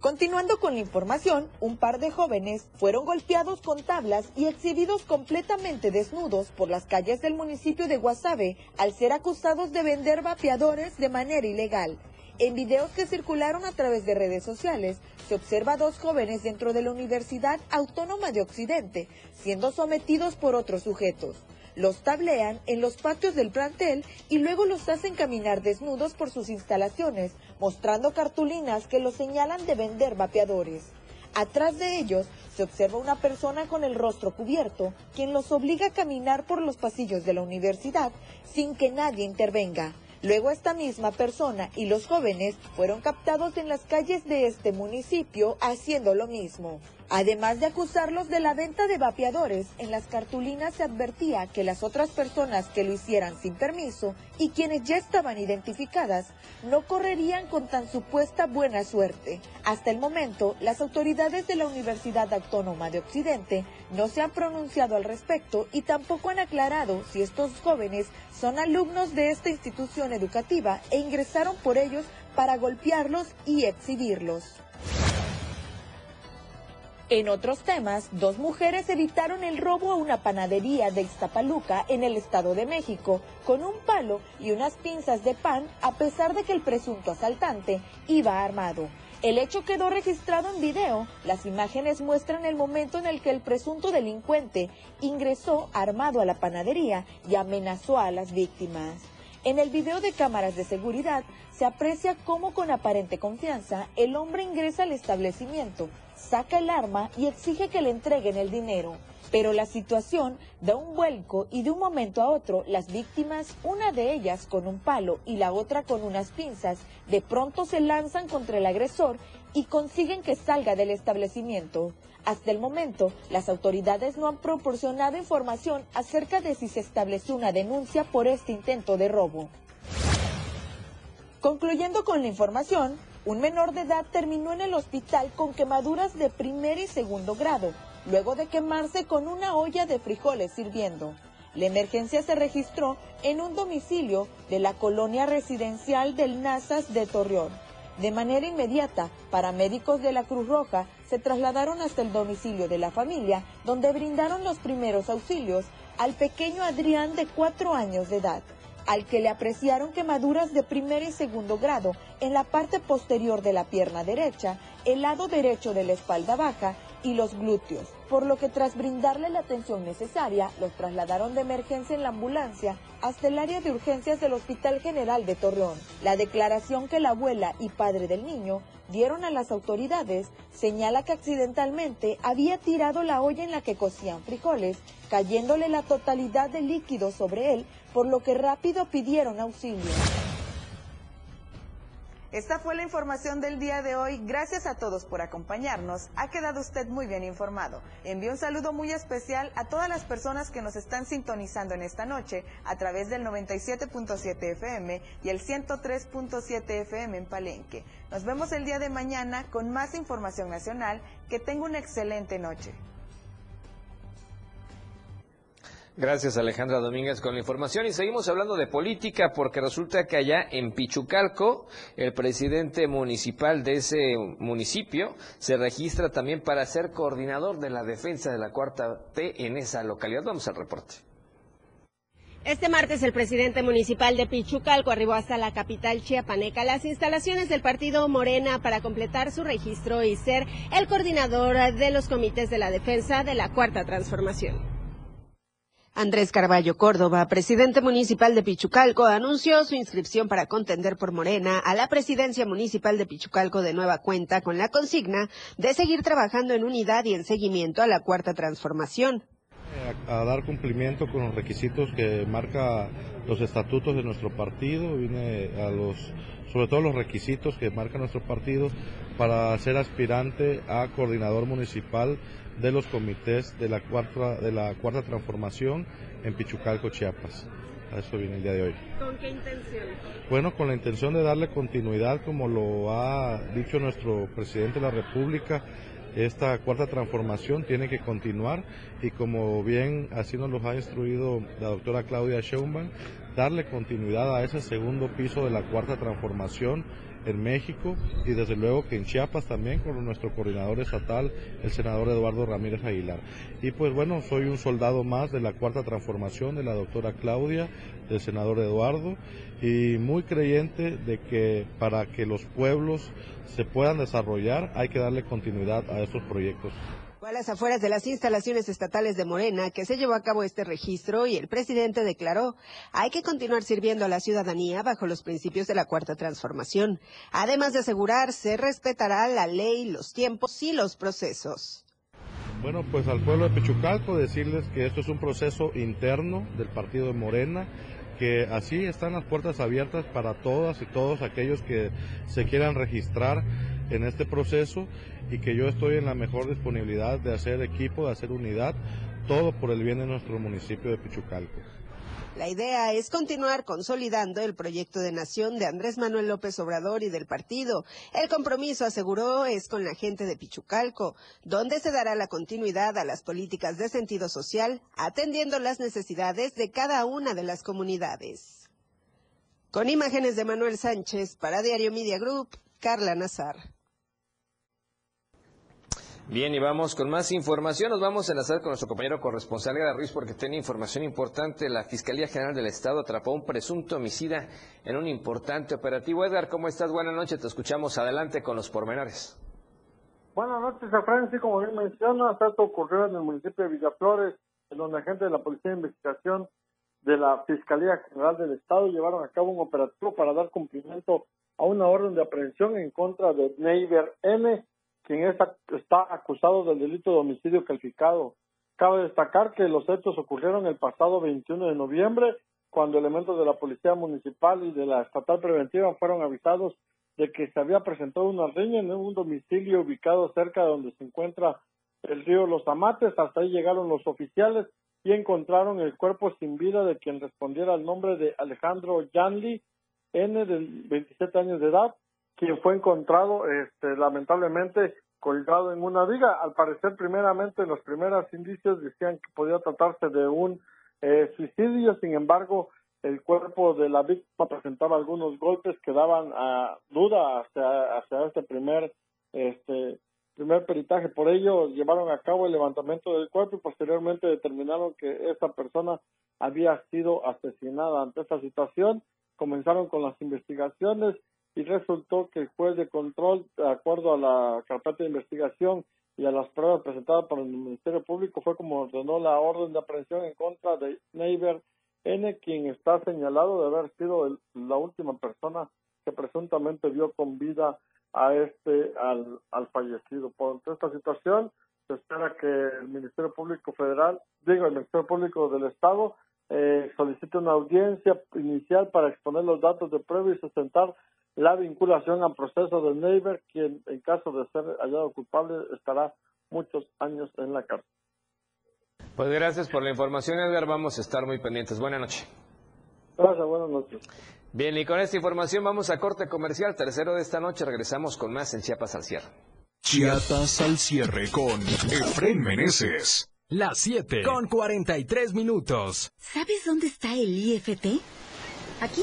Continuando con la información, un par de jóvenes fueron golpeados con tablas y exhibidos completamente desnudos por las calles del municipio de Guasave al ser acusados de vender vapeadores de manera ilegal. En videos que circularon a través de redes sociales, se observa a dos jóvenes dentro de la Universidad Autónoma de Occidente siendo sometidos por otros sujetos. Los tablean en los patios del plantel y luego los hacen caminar desnudos por sus instalaciones, mostrando cartulinas que los señalan de vender vapeadores. Atrás de ellos se observa una persona con el rostro cubierto, quien los obliga a caminar por los pasillos de la universidad sin que nadie intervenga. Luego esta misma persona y los jóvenes fueron captados en las calles de este municipio haciendo lo mismo. Además de acusarlos de la venta de vapeadores, en las cartulinas se advertía que las otras personas que lo hicieran sin permiso y quienes ya estaban identificadas no correrían con tan supuesta buena suerte. Hasta el momento, las autoridades de la Universidad Autónoma de Occidente no se han pronunciado al respecto y tampoco han aclarado si estos jóvenes son alumnos de esta institución educativa e ingresaron por ellos para golpearlos y exhibirlos. En otros temas, dos mujeres evitaron el robo a una panadería de Iztapaluca en el Estado de México con un palo y unas pinzas de pan a pesar de que el presunto asaltante iba armado. El hecho quedó registrado en video. Las imágenes muestran el momento en el que el presunto delincuente ingresó armado a la panadería y amenazó a las víctimas. En el video de cámaras de seguridad se aprecia cómo con aparente confianza el hombre ingresa al establecimiento, saca el arma y exige que le entreguen el dinero. Pero la situación da un vuelco y de un momento a otro las víctimas, una de ellas con un palo y la otra con unas pinzas, de pronto se lanzan contra el agresor y consiguen que salga del establecimiento. Hasta el momento, las autoridades no han proporcionado información acerca de si se estableció una denuncia por este intento de robo. Concluyendo con la información, un menor de edad terminó en el hospital con quemaduras de primer y segundo grado, luego de quemarse con una olla de frijoles sirviendo. La emergencia se registró en un domicilio de la colonia residencial del Nazas de Torreón. De manera inmediata, paramédicos de la Cruz Roja se trasladaron hasta el domicilio de la familia, donde brindaron los primeros auxilios al pequeño Adrián de cuatro años de edad al que le apreciaron quemaduras de primer y segundo grado en la parte posterior de la pierna derecha, el lado derecho de la espalda baja y los glúteos, por lo que tras brindarle la atención necesaria, los trasladaron de emergencia en la ambulancia hasta el área de urgencias del Hospital General de Torreón. La declaración que la abuela y padre del niño dieron a las autoridades señala que accidentalmente había tirado la olla en la que cocían frijoles, cayéndole la totalidad de líquido sobre él, por lo que rápido pidieron auxilio. Esta fue la información del día de hoy. Gracias a todos por acompañarnos. Ha quedado usted muy bien informado. Envío un saludo muy especial a todas las personas que nos están sintonizando en esta noche a través del 97.7 FM y el 103.7 FM en Palenque. Nos vemos el día de mañana con más información nacional. Que tenga una excelente noche. Gracias Alejandra Domínguez con la información y seguimos hablando de política porque resulta que allá en Pichucalco el presidente municipal de ese municipio se registra también para ser coordinador de la defensa de la cuarta T en esa localidad. Vamos al reporte. Este martes el presidente municipal de Pichucalco arribó hasta la capital chiapaneca, las instalaciones del partido Morena para completar su registro y ser el coordinador de los comités de la defensa de la cuarta transformación. Andrés Carballo Córdoba, presidente municipal de Pichucalco, anunció su inscripción para contender por Morena a la presidencia municipal de Pichucalco de nueva cuenta con la consigna de seguir trabajando en unidad y en seguimiento a la cuarta transformación. A, dar cumplimiento con los requisitos que marca los estatutos de nuestro partido, vine a los, sobre todo los requisitos que marca nuestro partido para ser aspirante a coordinador municipal de los comités de la cuarta, de la cuarta transformación en Pichucalco, Chiapas. A eso viene el día de hoy. ¿Con qué intención? Bueno, con la intención de darle continuidad, como lo ha dicho nuestro presidente de la República, esta cuarta transformación tiene que continuar y como bien así nos lo ha instruido la doctora Claudia Schaumban, darle continuidad a ese segundo piso de la cuarta transformación en México y desde luego que en Chiapas también con nuestro coordinador estatal, el senador Eduardo Ramírez Aguilar. Y pues bueno, soy un soldado más de la cuarta transformación de la doctora Claudia, del senador Eduardo y muy creyente de que para que los pueblos se puedan desarrollar hay que darle continuidad a estos proyectos. A las afueras de las instalaciones estatales de Morena que se llevó a cabo este registro y el presidente declaró, hay que continuar sirviendo a la ciudadanía bajo los principios de la cuarta transformación, además de asegurar se respetará la ley, los tiempos y los procesos. Bueno, pues al pueblo de Pichucalco decirles que esto es un proceso interno del partido de Morena, que así están las puertas abiertas para todas y todos aquellos que se quieran registrar en este proceso y que yo estoy en la mejor disponibilidad de hacer equipo, de hacer unidad, todo por el bien de nuestro municipio de Pichucalco. La idea es continuar consolidando el proyecto de nación de Andrés Manuel López Obrador y del partido. El compromiso, aseguró, es con la gente de Pichucalco, donde se dará la continuidad a las políticas de sentido social, atendiendo las necesidades de cada una de las comunidades. Con imágenes de Manuel Sánchez para Diario Media Group, Carla Nazar. Bien, y vamos con más información. Nos vamos a enlazar con nuestro compañero corresponsal Edgar Ruiz porque tiene información importante. La Fiscalía General del Estado atrapó un presunto homicida en un importante operativo. Edgar, ¿cómo estás? Buenas noches. Te escuchamos adelante con los pormenores. Buenas noches, Efraín. Como bien menciona, esto ocurrió en el municipio de Villaflores, en donde agentes de la Policía de Investigación de la Fiscalía General del Estado llevaron a cabo un operativo para dar cumplimiento a una orden de aprehensión en contra de Neighbor N quien está, acusado del delito de homicidio calificado. Cabe destacar que los hechos ocurrieron el pasado 21 de noviembre, cuando elementos de la Policía Municipal y de la Estatal Preventiva fueron avisados de que se había presentado una riña en un domicilio ubicado cerca de donde se encuentra el río Los Amates. Hasta ahí llegaron los oficiales y encontraron el cuerpo sin vida de quien respondiera al nombre de Alejandro Yanli, N, de 27 años de edad, quien fue encontrado este, lamentablemente colgado en una viga. Al parecer, primeramente, los primeros indicios decían que podía tratarse de un eh, suicidio, sin embargo, el cuerpo de la víctima presentaba algunos golpes que daban a duda hacia, hacia este primer este primer peritaje. Por ello, llevaron a cabo el levantamiento del cuerpo y posteriormente determinaron que esa persona había sido asesinada. Ante esta situación, comenzaron con las investigaciones y resultó que el juez de control, de acuerdo a la carpeta de investigación y a las pruebas presentadas por el Ministerio Público, fue como ordenó la orden de aprehensión en contra de Neighbor N, quien está señalado de haber sido la última persona que presuntamente vio con vida a este, al, al fallecido. Por esta situación, se espera que el Ministerio Público Federal, digo, el Ministerio Público del Estado, eh, solicite una audiencia inicial para exponer los datos de prueba y sustentar la vinculación al proceso de Neighbor, quien en caso de ser hallado culpable estará muchos años en la cárcel. Pues gracias por la información, Edgar. Vamos a estar muy pendientes. Buenas noches. Gracias, buenas noches. Bien, y con esta información vamos a corte comercial. Tercero de esta noche regresamos con más en Chiapas al cierre. Chiapas al cierre con Efren Meneses. Las 7 con 43 minutos. ¿Sabes dónde está el IFT? Aquí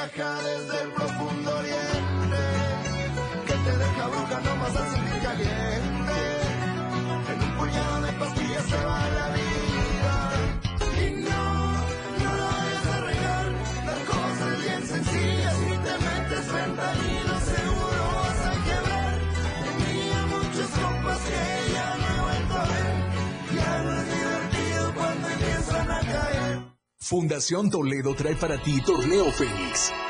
Polvo que viaja desde el Fundación Toledo trae para ti Torneo Fénix.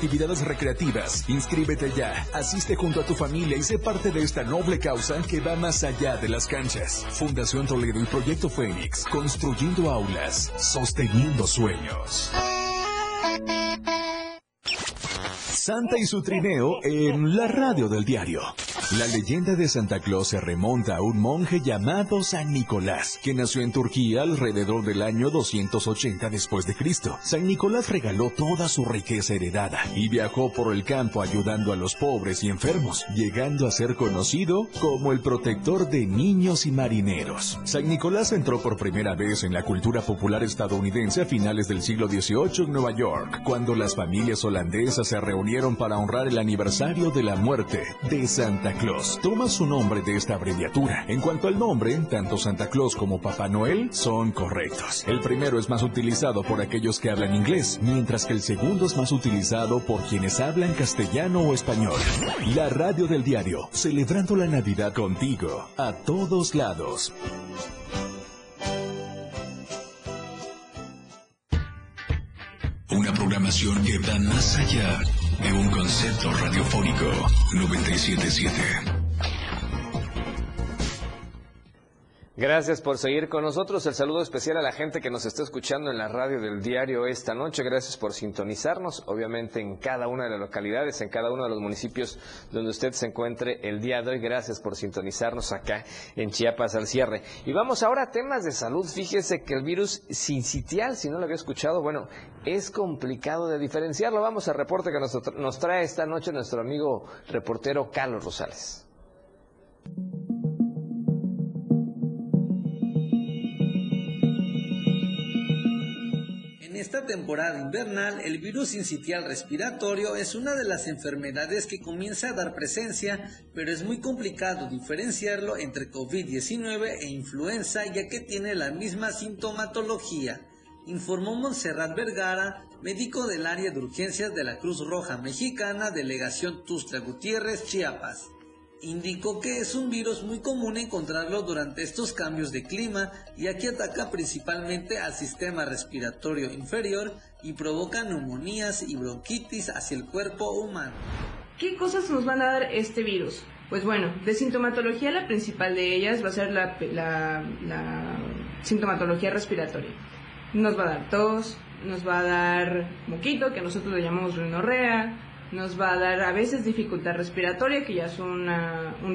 recreativas. Inscríbete ya, asiste junto a tu familia y sé parte de esta noble causa que va más allá de las canchas. Fundación Toledo y Proyecto Fénix, construyendo aulas, sosteniendo sueños. Santa y su trineo en la radio del diario. La leyenda de Santa Claus se remonta a un monje llamado San Nicolás, que nació en Turquía alrededor del año 280 después de Cristo. San Nicolás regaló toda su riqueza heredada y viajó por el campo ayudando a los pobres y enfermos, llegando a ser conocido como el protector de niños y marineros. San Nicolás entró por primera vez en la cultura popular estadounidense a finales del siglo XVIII en Nueva York, cuando las familias holandesas se reunieron para honrar el aniversario de la muerte de Santa Claus. Toma su nombre de esta abreviatura. En cuanto al nombre, tanto Santa Claus como Papá Noel son correctos. El primero es más utilizado por aquellos que hablan inglés, mientras que el segundo es más utilizado por quienes hablan castellano o español. La radio del diario, celebrando la Navidad contigo, a todos lados. Una programación que va más allá de un concepto radiofónico 977. Gracias por seguir con nosotros. El saludo especial a la gente que nos está escuchando en la radio del diario esta noche. Gracias por sintonizarnos, obviamente en cada una de las localidades, en cada uno de los municipios donde usted se encuentre el día de hoy. Gracias por sintonizarnos acá en Chiapas al cierre. Y vamos ahora a temas de salud. Fíjese que el virus sincitial, si no lo había escuchado, bueno, es complicado de diferenciarlo. Vamos al reporte que nos, nos trae esta noche nuestro amigo reportero Carlos Rosales. Esta temporada invernal, el virus sincitial respiratorio es una de las enfermedades que comienza a dar presencia, pero es muy complicado diferenciarlo entre COVID-19 e influenza ya que tiene la misma sintomatología, informó Montserrat Vergara, médico del área de urgencias de la Cruz Roja Mexicana, delegación Tustra Gutiérrez, Chiapas indicó que es un virus muy común encontrarlo durante estos cambios de clima, ya que ataca principalmente al sistema respiratorio inferior y provoca neumonías y bronquitis hacia el cuerpo humano. ¿Qué cosas nos van a dar este virus? Pues bueno, de sintomatología la principal de ellas va a ser la, la sintomatología respiratoria. Nos va a dar tos, nos va a dar moquito, que nosotros le llamamos rinorrea, nos va a dar a veces dificultad respiratoria, que ya es un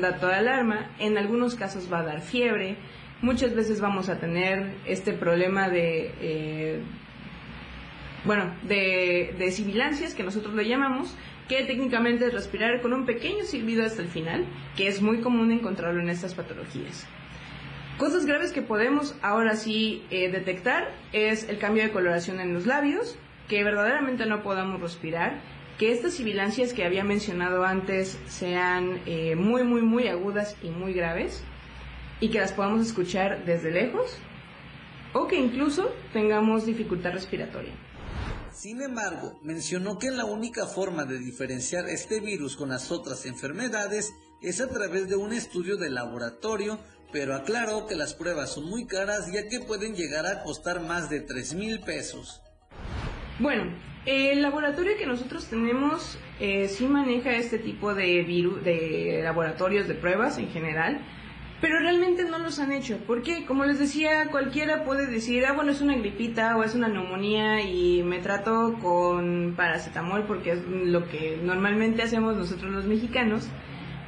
dato de alarma, en algunos casos va a dar fiebre, muchas veces vamos a tener este problema de, eh, bueno, de, de sibilancias, que nosotros le llamamos, que técnicamente es respirar con un pequeño silbido hasta el final, que es muy común encontrarlo en estas patologías. Cosas graves que podemos ahora sí eh, detectar es el cambio de coloración en los labios, que verdaderamente no podamos respirar, que estas sibilancias que había mencionado antes sean eh, muy, muy, muy agudas y muy graves y que las podamos escuchar desde lejos o que incluso tengamos dificultad respiratoria. Sin embargo, mencionó que la única forma de diferenciar este virus con las otras enfermedades es a través de un estudio de laboratorio, pero aclaró que las pruebas son muy caras ya que pueden llegar a costar más de 3 mil pesos. Bueno, el laboratorio que nosotros tenemos eh, sí maneja este tipo de, de laboratorios de pruebas en general, pero realmente no los han hecho. Porque, como les decía, cualquiera puede decir, ah, bueno, es una gripita o es una neumonía y me trato con paracetamol porque es lo que normalmente hacemos nosotros los mexicanos.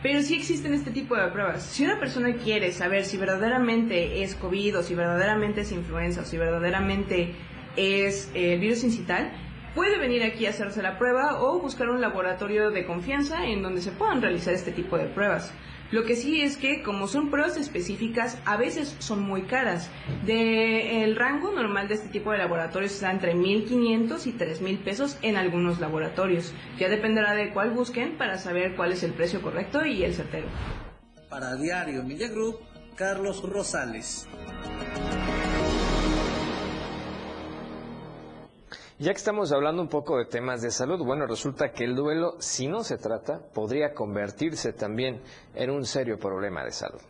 Pero sí existen este tipo de pruebas. Si una persona quiere saber si verdaderamente es COVID o si verdaderamente es influenza o si verdaderamente es el virus incital, puede venir aquí a hacerse la prueba o buscar un laboratorio de confianza en donde se puedan realizar este tipo de pruebas. Lo que sí es que como son pruebas específicas, a veces son muy caras. De, el rango normal de este tipo de laboratorios está entre 1.500 y 3.000 pesos en algunos laboratorios. Ya dependerá de cuál busquen para saber cuál es el precio correcto y el certero. Para Diario Media Group, Carlos Rosales. Ya que estamos hablando un poco de temas de salud, bueno, resulta que el duelo, si no se trata, podría convertirse también en un serio problema de salud.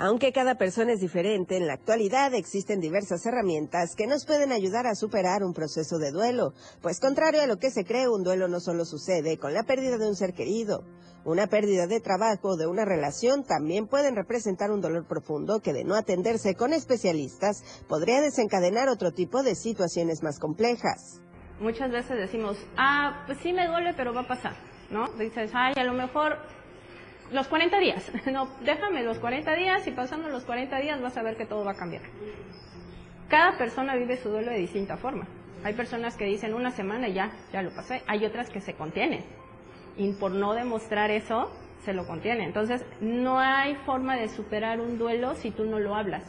Aunque cada persona es diferente, en la actualidad existen diversas herramientas que nos pueden ayudar a superar un proceso de duelo, pues contrario a lo que se cree, un duelo no solo sucede con la pérdida de un ser querido. Una pérdida de trabajo o de una relación también pueden representar un dolor profundo que de no atenderse con especialistas podría desencadenar otro tipo de situaciones más complejas. Muchas veces decimos, ah, pues sí me duele, pero va a pasar, ¿no? Dices, ay, a lo mejor los 40 días. No, déjame los 40 días y pasando los 40 días vas a ver que todo va a cambiar. Cada persona vive su duelo de distinta forma. Hay personas que dicen una semana ya, ya lo pasé. Hay otras que se contienen y por no demostrar eso, se lo contiene. Entonces, no hay forma de superar un duelo si tú no lo hablas.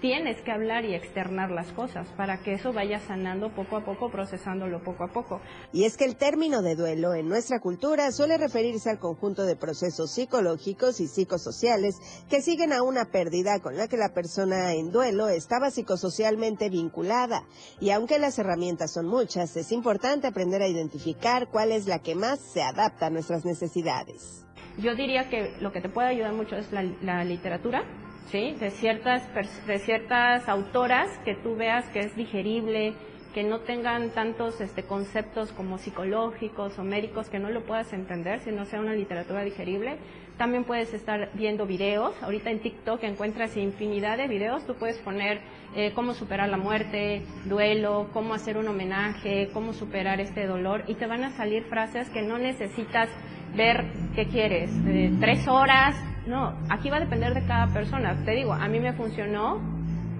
Tienes que hablar y externar las cosas para que eso vaya sanando poco a poco, procesándolo poco a poco. Y es que el término de duelo en nuestra cultura suele referirse al conjunto de procesos psicológicos y psicosociales que siguen a una pérdida con la que la persona en duelo estaba psicosocialmente vinculada. Y aunque las herramientas son muchas, es importante aprender a identificar cuál es la que más se adapta a nuestras necesidades. Yo diría que lo que te puede ayudar mucho es la, la literatura, ¿sí? De ciertas, de ciertas autoras que tú veas que es digerible, que no tengan tantos este, conceptos como psicológicos o médicos que no lo puedas entender, si no sea una literatura digerible. También puedes estar viendo videos. Ahorita en TikTok encuentras infinidad de videos. Tú puedes poner eh, cómo superar la muerte, duelo, cómo hacer un homenaje, cómo superar este dolor y te van a salir frases que no necesitas ver qué quieres, tres horas. No, aquí va a depender de cada persona. Te digo, a mí me funcionó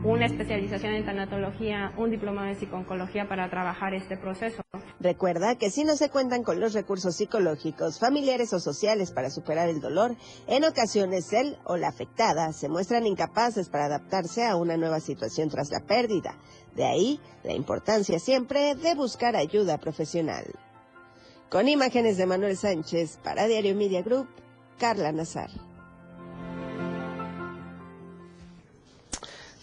una especialización en tanatología, un diploma en psiconcología para trabajar este proceso. Recuerda que si no se cuentan con los recursos psicológicos, familiares o sociales para superar el dolor, en ocasiones él o la afectada se muestran incapaces para adaptarse a una nueva situación tras la pérdida. De ahí la importancia siempre de buscar ayuda profesional. Con imágenes de Manuel Sánchez para Diario Media Group, Carla Nazar.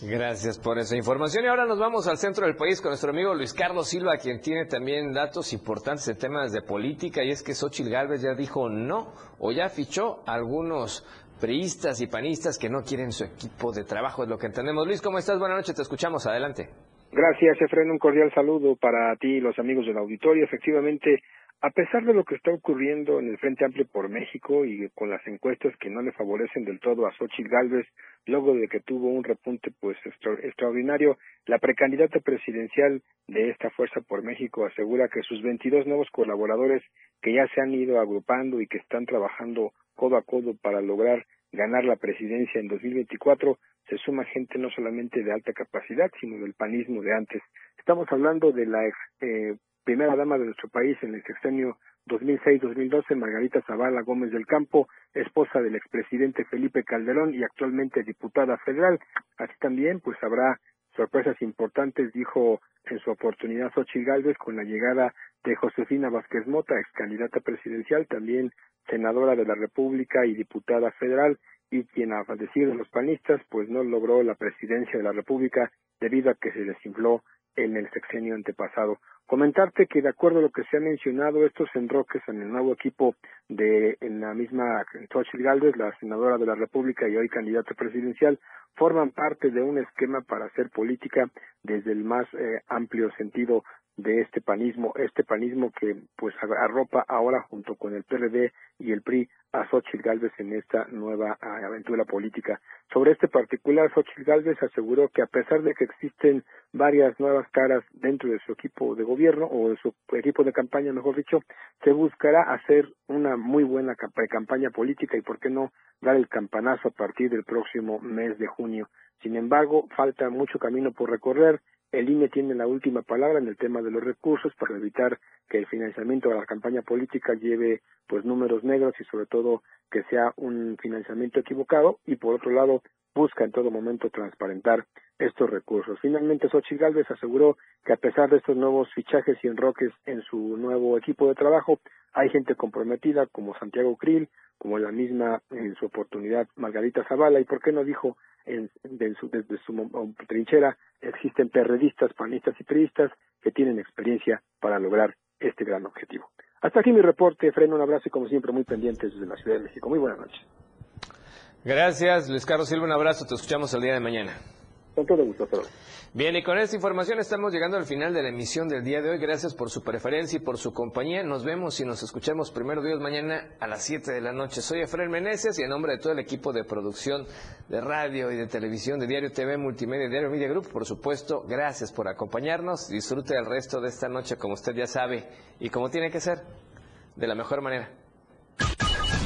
Gracias por esa información. Y ahora nos vamos al centro del país con nuestro amigo Luis Carlos Silva, quien tiene también datos importantes en temas de política. Y es que Xochitl Gálvez ya dijo no o ya fichó a algunos priistas y panistas que no quieren su equipo de trabajo, es lo que entendemos. Luis, ¿cómo estás? Buenas noches, te escuchamos. Adelante. Gracias, Efren. Un cordial saludo para ti y los amigos del auditorio. Efectivamente, a pesar de lo que está ocurriendo en el Frente Amplio por México y con las encuestas que no le favorecen del todo a Xochitl Gálvez, luego de que tuvo un repunte pues extraordinario, la precandidata presidencial de esta Fuerza por México asegura que sus 22 nuevos colaboradores que ya se han ido agrupando y que están trabajando codo a codo para lograr ganar la presidencia en 2024, se suma gente no solamente de alta capacidad, sino del panismo de antes. Estamos hablando de la eh, primera dama de nuestro país en el sexenio 2006-2012, Margarita Zavala Gómez del Campo, esposa del expresidente Felipe Calderón y actualmente diputada federal. Así también, pues habrá sorpresas importantes, dijo en su oportunidad Xochitl Gálvez con la llegada de Josefina Vázquez Mota, ex candidata presidencial, también senadora de la República y diputada federal, y quien a decir de los panistas, pues no logró la presidencia de la República debido a que se desinfló en el sexenio antepasado. Comentarte que de acuerdo a lo que se ha mencionado, estos enroques en el nuevo equipo de en la misma Xochitl Galvez, la senadora de la República y hoy candidata presidencial, forman parte de un esquema para hacer política desde el más eh, amplio sentido de este panismo, este panismo que pues arropa ahora junto con el PRD y el PRI a Xochitl Galvez en esta nueva aventura política. Sobre este particular, Xochitl Galvez aseguró que a pesar de que existen varias nuevas caras dentro de su equipo de gobierno o de su equipo de campaña, mejor dicho, se buscará hacer una muy buena campaña política y, por qué no, dar el campanazo a partir del próximo mes de junio. Sin embargo, falta mucho camino por recorrer el INE tiene la última palabra en el tema de los recursos para evitar que el financiamiento de la campaña política lleve pues números negros y sobre todo que sea un financiamiento equivocado y por otro lado busca en todo momento transparentar estos recursos. Finalmente, Xochitl Gálvez aseguró que a pesar de estos nuevos fichajes y enroques en su nuevo equipo de trabajo, hay gente comprometida como Santiago Krill, como la misma en su oportunidad Margarita Zavala, y por qué no dijo en, su, desde su trinchera existen perredistas, panistas y periodistas que tienen experiencia para lograr este gran objetivo. Hasta aquí mi reporte, Freno, un abrazo y como siempre muy pendientes desde la Ciudad de México. Muy buenas noches. Gracias, Luis Carlos Silva, un abrazo, te escuchamos el día de mañana. Con todo gusto, Bien, y con esta información estamos llegando al final de la emisión del día de hoy. Gracias por su preferencia y por su compañía. Nos vemos y nos escuchamos primero Dios mañana a las 7 de la noche. Soy Efraín Meneses y en nombre de todo el equipo de producción de radio y de televisión de Diario TV, Multimedia Diario Media Group, por supuesto, gracias por acompañarnos. Disfrute el resto de esta noche como usted ya sabe y como tiene que ser, de la mejor manera.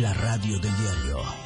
La radio del diario.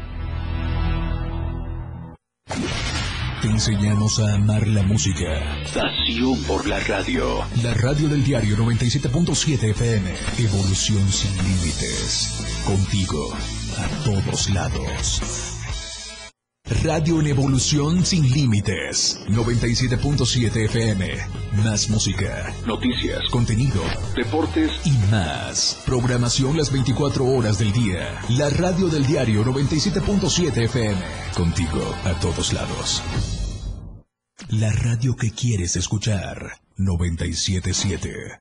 Te enseñamos a amar la música. Pasión por la radio. La radio del diario 97.7 FM. Evolución sin límites. Contigo a todos lados. Radio en evolución sin límites. 97.7 FM. Más música. Noticias. Contenido. Deportes. Y más. Programación las 24 horas del día. La radio del diario 97.7 FM. Contigo a todos lados. La radio que quieres escuchar. 97.7.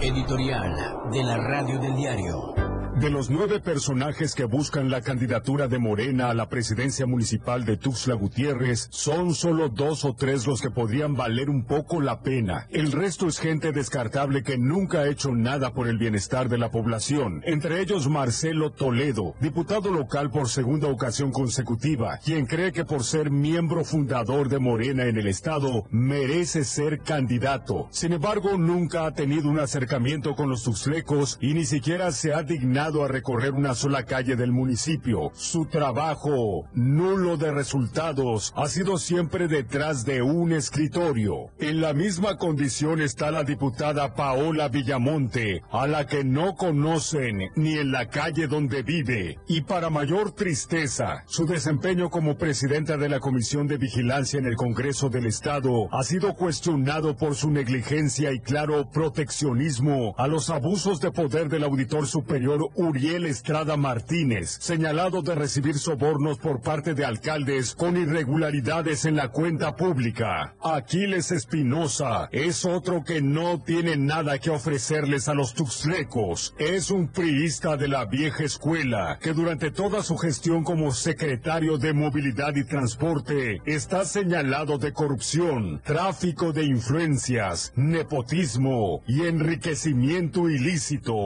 Editorial de la radio del diario. De los nueve personajes que buscan la candidatura de Morena a la presidencia municipal de Tuxtla Gutiérrez, son solo dos o tres los que podrían valer un poco la pena. El resto es gente descartable que nunca ha hecho nada por el bienestar de la población. Entre ellos Marcelo Toledo, diputado local por segunda ocasión consecutiva, quien cree que por ser miembro fundador de Morena en el estado, merece ser candidato. Sin embargo, nunca ha tenido un acercamiento con los tuxtlecos y ni siquiera se ha dignado a recorrer una sola calle del municipio. Su trabajo, nulo de resultados, ha sido siempre detrás de un escritorio. En la misma condición está la diputada Paola Villamonte, a la que no conocen ni en la calle donde vive. Y para mayor tristeza, su desempeño como presidenta de la Comisión de Vigilancia en el Congreso del Estado ha sido cuestionado por su negligencia y claro proteccionismo a los abusos de poder del auditor superior Uriel Estrada Martínez, señalado de recibir sobornos por parte de alcaldes con irregularidades en la cuenta pública. Aquiles Espinosa es otro que no tiene nada que ofrecerles a los tuxtlecos. Es un priista de la vieja escuela que durante toda su gestión como secretario de Movilidad y Transporte está señalado de corrupción, tráfico de influencias, nepotismo y enriquecimiento ilícito.